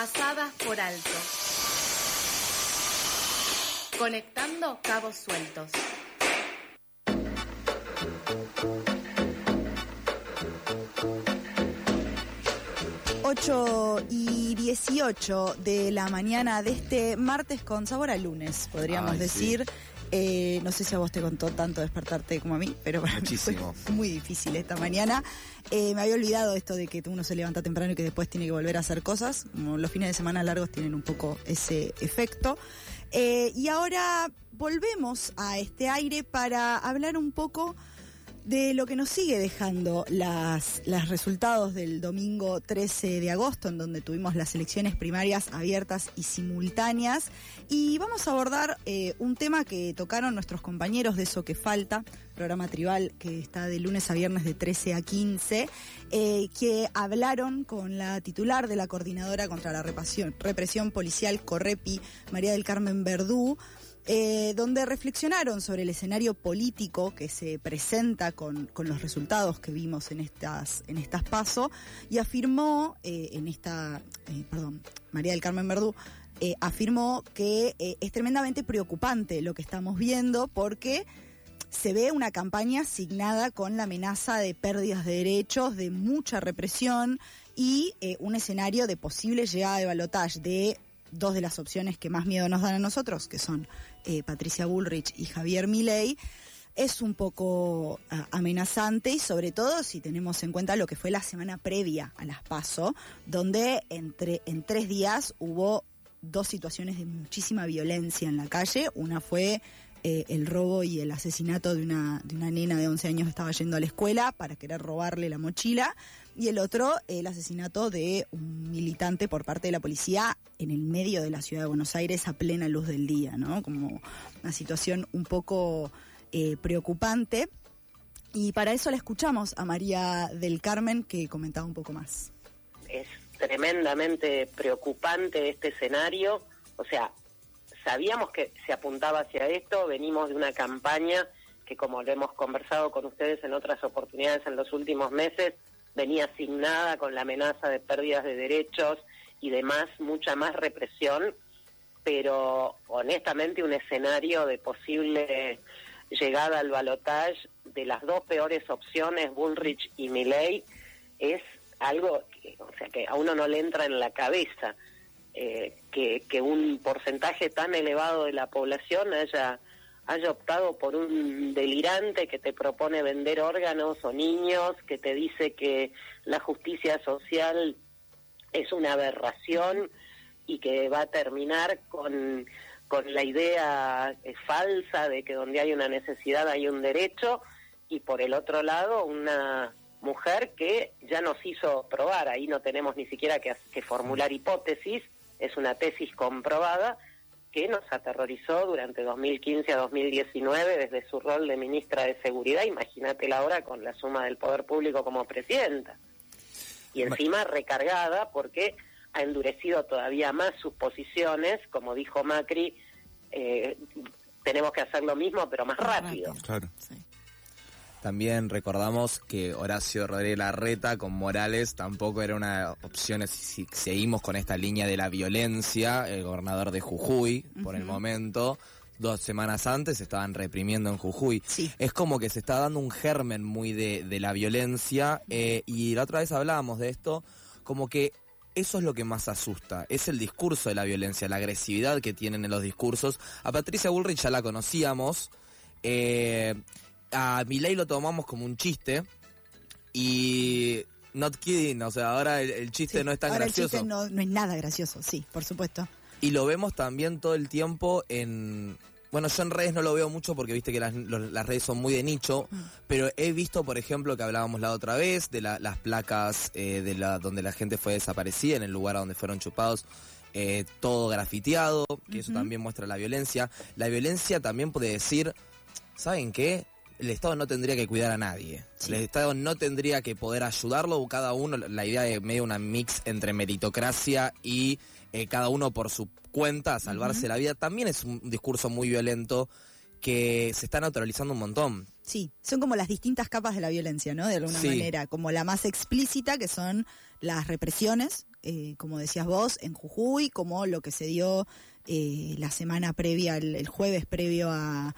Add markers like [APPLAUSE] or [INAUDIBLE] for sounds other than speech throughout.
pasadas por alto. Conectando cabos sueltos. 8 y 18 de la mañana de este martes con sabor a lunes, podríamos Ay, sí. Eh, no sé si a vos te contó tanto despertarte como a mí, pero para mí Muchísimo. fue muy difícil esta mañana. Eh, me había olvidado esto de que uno se levanta temprano y que después tiene que volver a hacer cosas. Como los fines de semana largos tienen un poco ese efecto. Eh, y ahora volvemos a este aire para hablar un poco de lo que nos sigue dejando las, los resultados del domingo 13 de agosto, en donde tuvimos las elecciones primarias abiertas y simultáneas. Y vamos a abordar eh, un tema que tocaron nuestros compañeros de Eso que Falta, programa tribal que está de lunes a viernes de 13 a 15, eh, que hablaron con la titular de la Coordinadora contra la Represión, represión Policial, Correpi, María del Carmen Verdú, eh, donde reflexionaron sobre el escenario político que se presenta con, con los resultados que vimos en estas, en estas pasos y afirmó eh, en esta, eh, perdón, María del Carmen Verdú, afirmó que es tremendamente preocupante lo que estamos viendo porque se ve una campaña asignada con la amenaza de pérdidas de derechos, de mucha represión y un escenario de posible llegada de balotaje dos de las opciones que más miedo nos dan a nosotros, que son eh, Patricia Bullrich y Javier Milei, es un poco ah, amenazante y sobre todo si tenemos en cuenta lo que fue la semana previa a las PASO, donde entre, en tres días hubo dos situaciones de muchísima violencia en la calle. Una fue eh, el robo y el asesinato de una, de una nena de 11 años que estaba yendo a la escuela para querer robarle la mochila. Y el otro, el asesinato de un militante por parte de la policía en el medio de la ciudad de Buenos Aires a plena luz del día, ¿no? Como una situación un poco eh, preocupante. Y para eso la escuchamos a María del Carmen, que comentaba un poco más. es tremendamente preocupante este escenario. O sea, sabíamos que se apuntaba hacia esto, venimos de una campaña que como lo hemos conversado con ustedes en otras oportunidades en los últimos meses, venía asignada con la amenaza de pérdidas de derechos y demás, mucha más represión, pero honestamente un escenario de posible llegada al balotaje de las dos peores opciones, Bullrich y Milley, es algo que, o sea, que a uno no le entra en la cabeza eh, que, que un porcentaje tan elevado de la población haya haya optado por un delirante que te propone vender órganos o niños, que te dice que la justicia social es una aberración y que va a terminar con, con la idea eh, falsa de que donde hay una necesidad hay un derecho y por el otro lado una mujer que ya nos hizo probar, ahí no tenemos ni siquiera que, que formular hipótesis, es una tesis comprobada que nos aterrorizó durante 2015 a 2019 desde su rol de ministra de Seguridad, imagínatela ahora con la suma del poder público como presidenta. Y encima recargada porque ha endurecido todavía más sus posiciones, como dijo Macri, eh, tenemos que hacer lo mismo pero más rápido. Claro. Sí. También recordamos que Horacio Rodríguez Larreta con Morales tampoco era una opción si seguimos con esta línea de la violencia, el gobernador de Jujuy, por el momento, dos semanas antes estaban reprimiendo en Jujuy. Sí. Es como que se está dando un germen muy de, de la violencia eh, y la otra vez hablábamos de esto, como que eso es lo que más asusta, es el discurso de la violencia, la agresividad que tienen en los discursos. A Patricia Bullrich ya la conocíamos, eh, a Milei lo tomamos como un chiste y not kidding, o sea, ahora el, el chiste Sí, no es tan ahora gracioso. El chiste no, no es nada gracioso, sí, por supuesto. Y lo vemos también todo el tiempo en... Bueno, yo en redes no lo veo mucho porque viste que las, los- las redes son muy de nicho, pero he visto, por ejemplo, que hablábamos la otra vez de la- las placas eh, de la donde la gente fue desaparecida, en el lugar a donde fueron chupados, eh, todo grafiteado, que eso también muestra la violencia. La violencia también puede decir, ¿saben qué? El Estado no tendría que cuidar a nadie. Sí. El Estado no tendría que poder ayudarlo, cada uno, la idea de medio una mix entre meritocracia y eh, cada uno por su cuenta a salvarse la vida, también es un discurso muy violento que se está naturalizando un montón. Sí, son como las distintas capas de la violencia, ¿no? De alguna Sí. manera, como la más explícita, que son las represiones, eh, como decías vos, en Jujuy, como lo que se dio eh, la semana previa, el, el jueves previo a,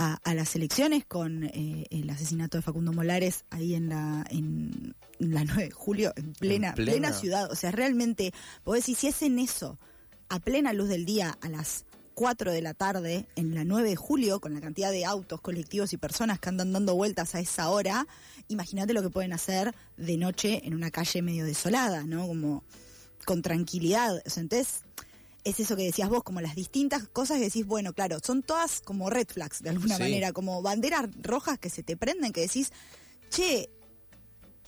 a- a las elecciones, con eh, el asesinato de Facundo Molares ahí en la, en la [LAUGHS] 9 de julio, en plena, En plena. plena ciudad. O sea, realmente, vos decís, si es en eso, a plena luz del día, a las 4 de la tarde, en la 9 de julio, con la cantidad de autos, colectivos y personas que andan dando vueltas a esa hora, imagínate lo que pueden hacer de noche en una calle medio desolada, ¿no? Como con tranquilidad. O sea, entonces, es eso que decías vos, como las distintas cosas que decís, bueno, claro, son todas como red flags de alguna Sí. manera, como banderas rojas que se te prenden, que decís, che,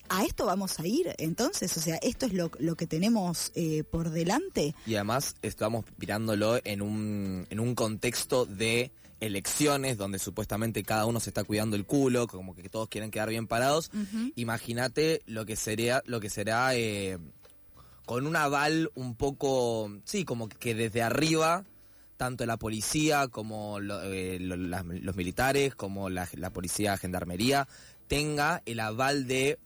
a esto vamos a ir, entonces, o sea, esto es lo, lo que tenemos eh, por delante. Y además estamos mirándolo en un, en un contexto de elecciones donde supuestamente cada uno se está cuidando el culo, como que todos quieren quedar bien parados. Imagínate lo que sería, lo que será eh, con un aval un poco, sí, como que desde arriba, tanto la policía como lo- eh, lo- los militares, como la, la policía, gendarmería, tenga el aval de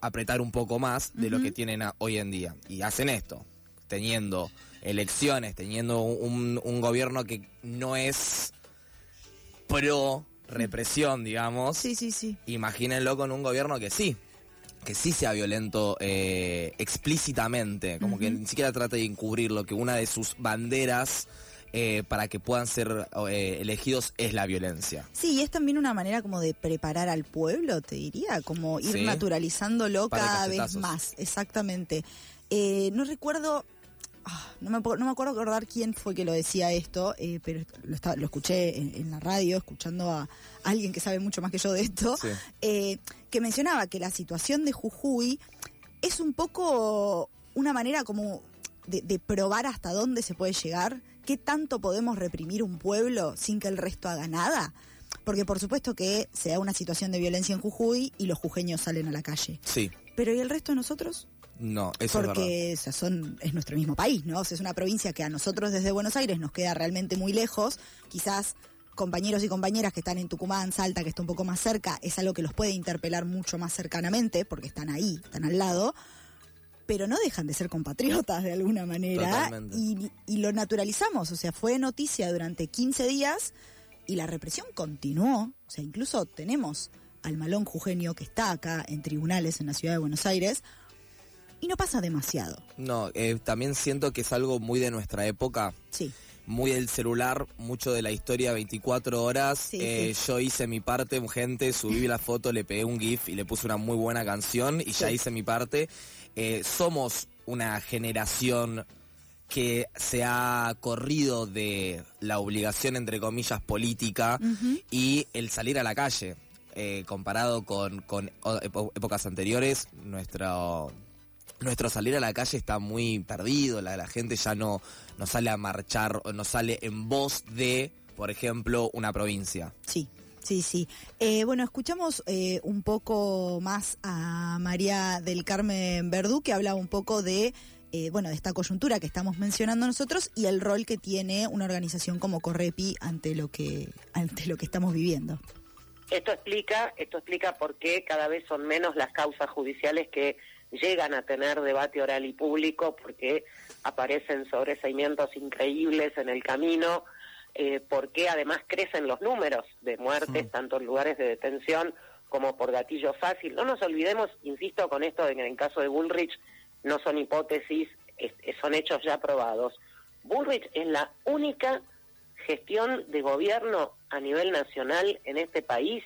apretar un poco más de lo que tienen a- hoy en día. Y hacen esto, teniendo elecciones, teniendo un, un gobierno que no es pro represión, digamos. Sí, sí, sí. Imagínenlo con un gobierno que sí, que sí sea violento eh, explícitamente, como que ni siquiera trate de encubrirlo, que una de sus banderas eh, para que puedan ser eh, elegidos es la violencia. Sí, y es también una manera como de preparar al pueblo, te diría, como ir Sí. naturalizándolo cada vez más, exactamente. Eh, no recuerdo, ah, no, me, no me acuerdo acordar quién fue que lo decía esto, eh, pero lo, estaba- lo escuché en, en la radio, escuchando a alguien que sabe mucho más que yo de esto, Sí. eh, que mencionaba que la situación de Jujuy es un poco una manera como de, de probar hasta dónde se puede llegar, qué tanto podemos reprimir un pueblo sin que el resto haga nada. Porque por supuesto que se da una situación de violencia en Jujuy y los jujeños salen a la calle. Sí, Pero ¿y el resto de nosotros? No, eso es verdad. Porque son, es nuestro mismo país, ¿no? O sea, es una provincia que a nosotros desde Buenos Aires nos queda realmente muy lejos. Quizás compañeros y compañeras que están en Tucumán, Salta, que está un poco más cerca, es algo que los puede interpelar mucho más cercanamente, porque están ahí, están al lado. Pero no dejan de ser compatriotas de alguna manera. Y, y lo naturalizamos. O sea, fue noticia durante 15 días y la represión continuó. O sea, incluso tenemos al malón jujeño que está acá en tribunales en la ciudad de Buenos Aires y no pasa demasiado. No, eh, también siento que es algo muy de nuestra época. Sí. muy del celular, mucho de la historia 24 horas. Sí, Eh, sí. Yo hice mi parte, gente, subí la foto, le pegué un GIF y le puse una muy buena canción y ya hice mi parte. Eh, somos una generación que se ha corrido de la obligación, entre comillas, política y el salir a la calle. Eh, comparado con, con épocas anteriores, nuestro, nuestro salir a la calle está muy perdido, la, la gente ya no, no sale a marchar, o no sale en voz de, por ejemplo, una provincia. Sí, sí, sí. Eh, bueno, escuchamos eh, un poco más a María del Carmen Verdú, que habla un poco de, eh, bueno, de esta coyuntura que estamos mencionando nosotros y el rol que tiene una organización como Correpi ante lo que, ante lo que estamos viviendo. Esto explica, esto explica por qué cada vez son menos las causas judiciales que llegan a tener debate oral y público, porque aparecen sobreseimientos increíbles en el camino, eh, porque además crecen los números de muertes, tanto en lugares de detención como por gatillo fácil. No nos olvidemos, insisto con esto, de que en el caso de Bullrich no son hipótesis, es- son hechos ya probados. Bullrich es la única gestión de gobierno a nivel nacional en este país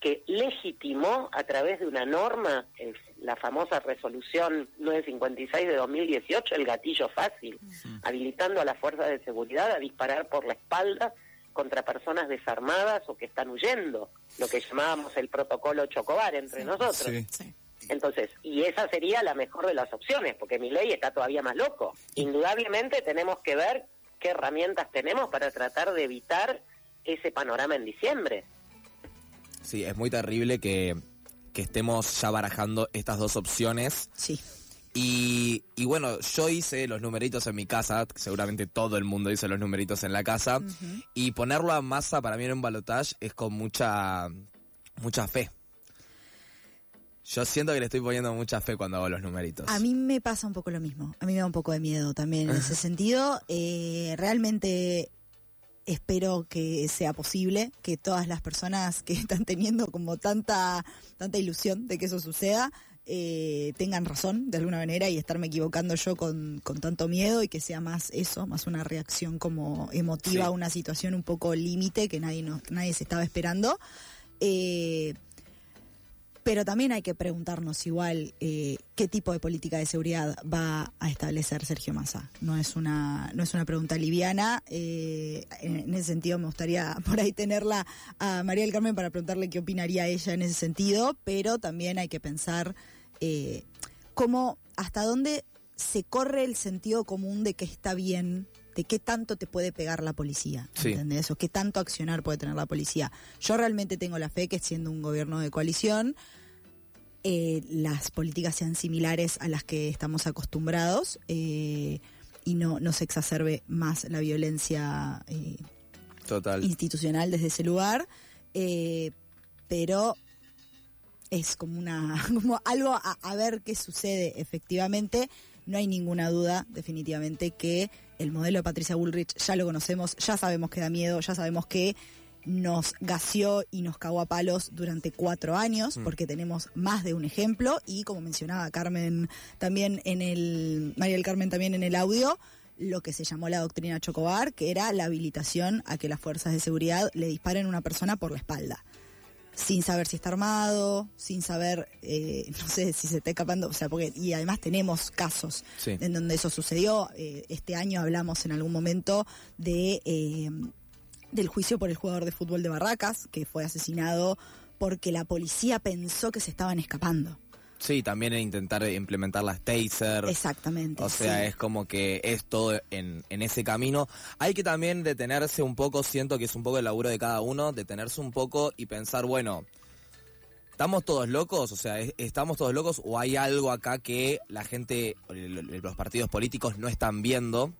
que legitimó a través de una norma, el- la famosa resolución 956 de 2018, el gatillo fácil, habilitando a las fuerzas de seguridad a disparar por la espalda contra personas desarmadas o que están huyendo, lo que llamábamos el protocolo Chocobar entre nosotros. Sí. Entonces, y esa sería la mejor de las opciones, porque mi ley está todavía más loco. Indudablemente tenemos que ver qué herramientas tenemos para tratar de evitar ese panorama en diciembre. Sí, es muy terrible que, que estemos ya barajando estas dos opciones. Sí. Y, y bueno, yo hice los numeritos en mi casa, seguramente todo el mundo hizo los numeritos en la casa, y ponerlo a masa para mí en un balotage es con mucha mucha fe. Yo siento que le estoy poniendo mucha fe cuando hago los numeritos. A mí me pasa un poco lo mismo. A mí me da un poco de miedo también en ese [LAUGHS] sentido. Eh, realmente espero que sea posible, que todas las personas que [LAUGHS] están teniendo como tanta, tanta ilusión de que eso suceda, eh, tengan razón de alguna manera y estarme equivocando yo con, con tanto miedo y que sea más eso, más una reacción como emotiva a una situación un poco límite que nadie, no, nadie se estaba esperando. Eh, pero también hay que preguntarnos igual eh, qué tipo de política de seguridad va a establecer Sergio Massa. No es una, no es una pregunta liviana. Eh, en, ese sentido me gustaría [LAUGHS] por ahí tenerla a María del Carmen para preguntarle qué opinaría ella en ese sentido, pero también hay que pensar eh, cómo, hasta dónde se corre el sentido común de que está bien de qué tanto te puede pegar la policía, Sí. ¿entendés? O qué tanto accionar puede tener la policía. Yo realmente tengo la fe que siendo un gobierno de coalición, eh, las políticas sean similares a las que estamos acostumbrados eh, y no, no se exacerbe más la violencia eh, Total. institucional desde ese lugar, pero es como una [LAUGHS] como algo a, a ver qué sucede efectivamente. No hay ninguna duda, definitivamente, que el modelo de Patricia Bullrich ya lo conocemos, ya sabemos que da miedo, ya sabemos que nos gaseó y nos cagó a palos durante cuatro años, porque tenemos más de un ejemplo, y como mencionaba Carmen también en el, María del Carmen también en el audio, lo que se llamó la doctrina Chocobar, que era la habilitación a que las fuerzas de seguridad le disparen a una persona por la espalda. Sin saber si está armado, sin saber, eh, no sé, si se está escapando, o sea, porque, y además tenemos casos Sí. en donde eso sucedió. Eh, este año hablamos en algún momento de eh, del juicio por el jugador de fútbol de Barracas, que fue asesinado porque la policía pensó que se estaban escapando. Sí, también en intentar implementar las taser. Exactamente. O sea, sí. es como que es todo en, en ese camino. Hay que también detenerse un poco, siento que es un poco el laburo de cada uno, detenerse un poco y pensar, bueno, ¿estamos todos locos? O sea, ¿es- ¿estamos todos locos o hay algo acá que la gente, los partidos políticos no están viendo?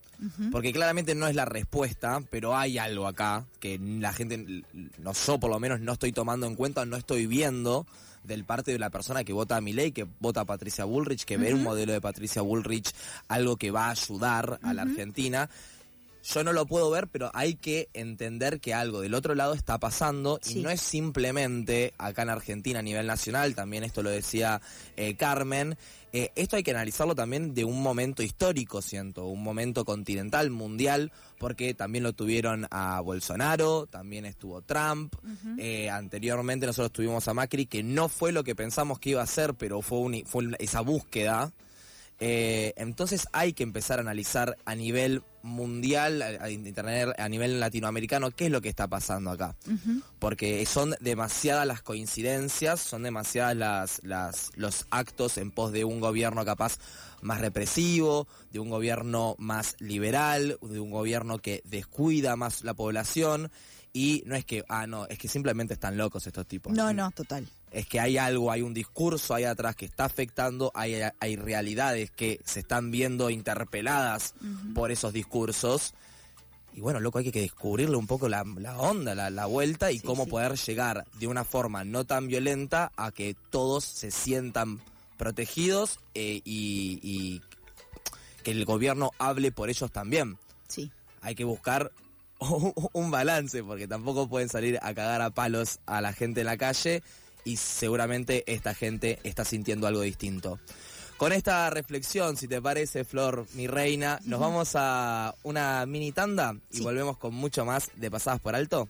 Porque claramente no es la respuesta, pero hay algo acá que la gente, no yo por lo menos no estoy tomando en cuenta, no estoy viendo del parte de la persona que vota a Milei, que vota a Patricia Bullrich, que ve un modelo de Patricia Bullrich algo que va a ayudar a la Argentina. Yo no lo puedo ver, pero hay que entender que algo del otro lado está pasando Sí. y no es simplemente acá en Argentina a nivel nacional, también esto lo decía eh, Carmen, eh, esto hay que analizarlo también de un momento histórico, siento, un momento continental, mundial, porque también lo tuvieron a Bolsonaro, también estuvo Trump, eh, anteriormente nosotros tuvimos a Macri, que no fue lo que pensamos que iba a ser, pero fue, un- fue esa búsqueda. Eh, entonces hay que empezar a analizar a nivel mundial, a, a internet, a nivel latinoamericano, qué es lo que está pasando acá. Porque son demasiadas las coincidencias, son demasiadas las, las, los actos en pos de un gobierno capaz más represivo, de un gobierno más liberal, de un gobierno que descuida más la población. Y no es que, ah, no, es que simplemente están locos estos tipos No, no, total. Es que hay algo, hay un discurso ahí atrás que está afectando, hay, hay realidades que se están viendo interpeladas por esos discursos. Y bueno, loco, hay que descubrirle un poco la, la onda, la, la vuelta y Sí, cómo sí. poder llegar de una forma no tan violenta a que todos se sientan protegidos eh, y, y que el gobierno hable por ellos también Sí. hay que buscar [LAUGHS] un balance, porque tampoco pueden salir a cagar a palos a la gente en la calle y seguramente esta gente está sintiendo algo distinto. Con esta reflexión, si te parece, Flor, mi reina, nos vamos a una mini tanda y Sí. volvemos con mucho más de Pasadas por Alto.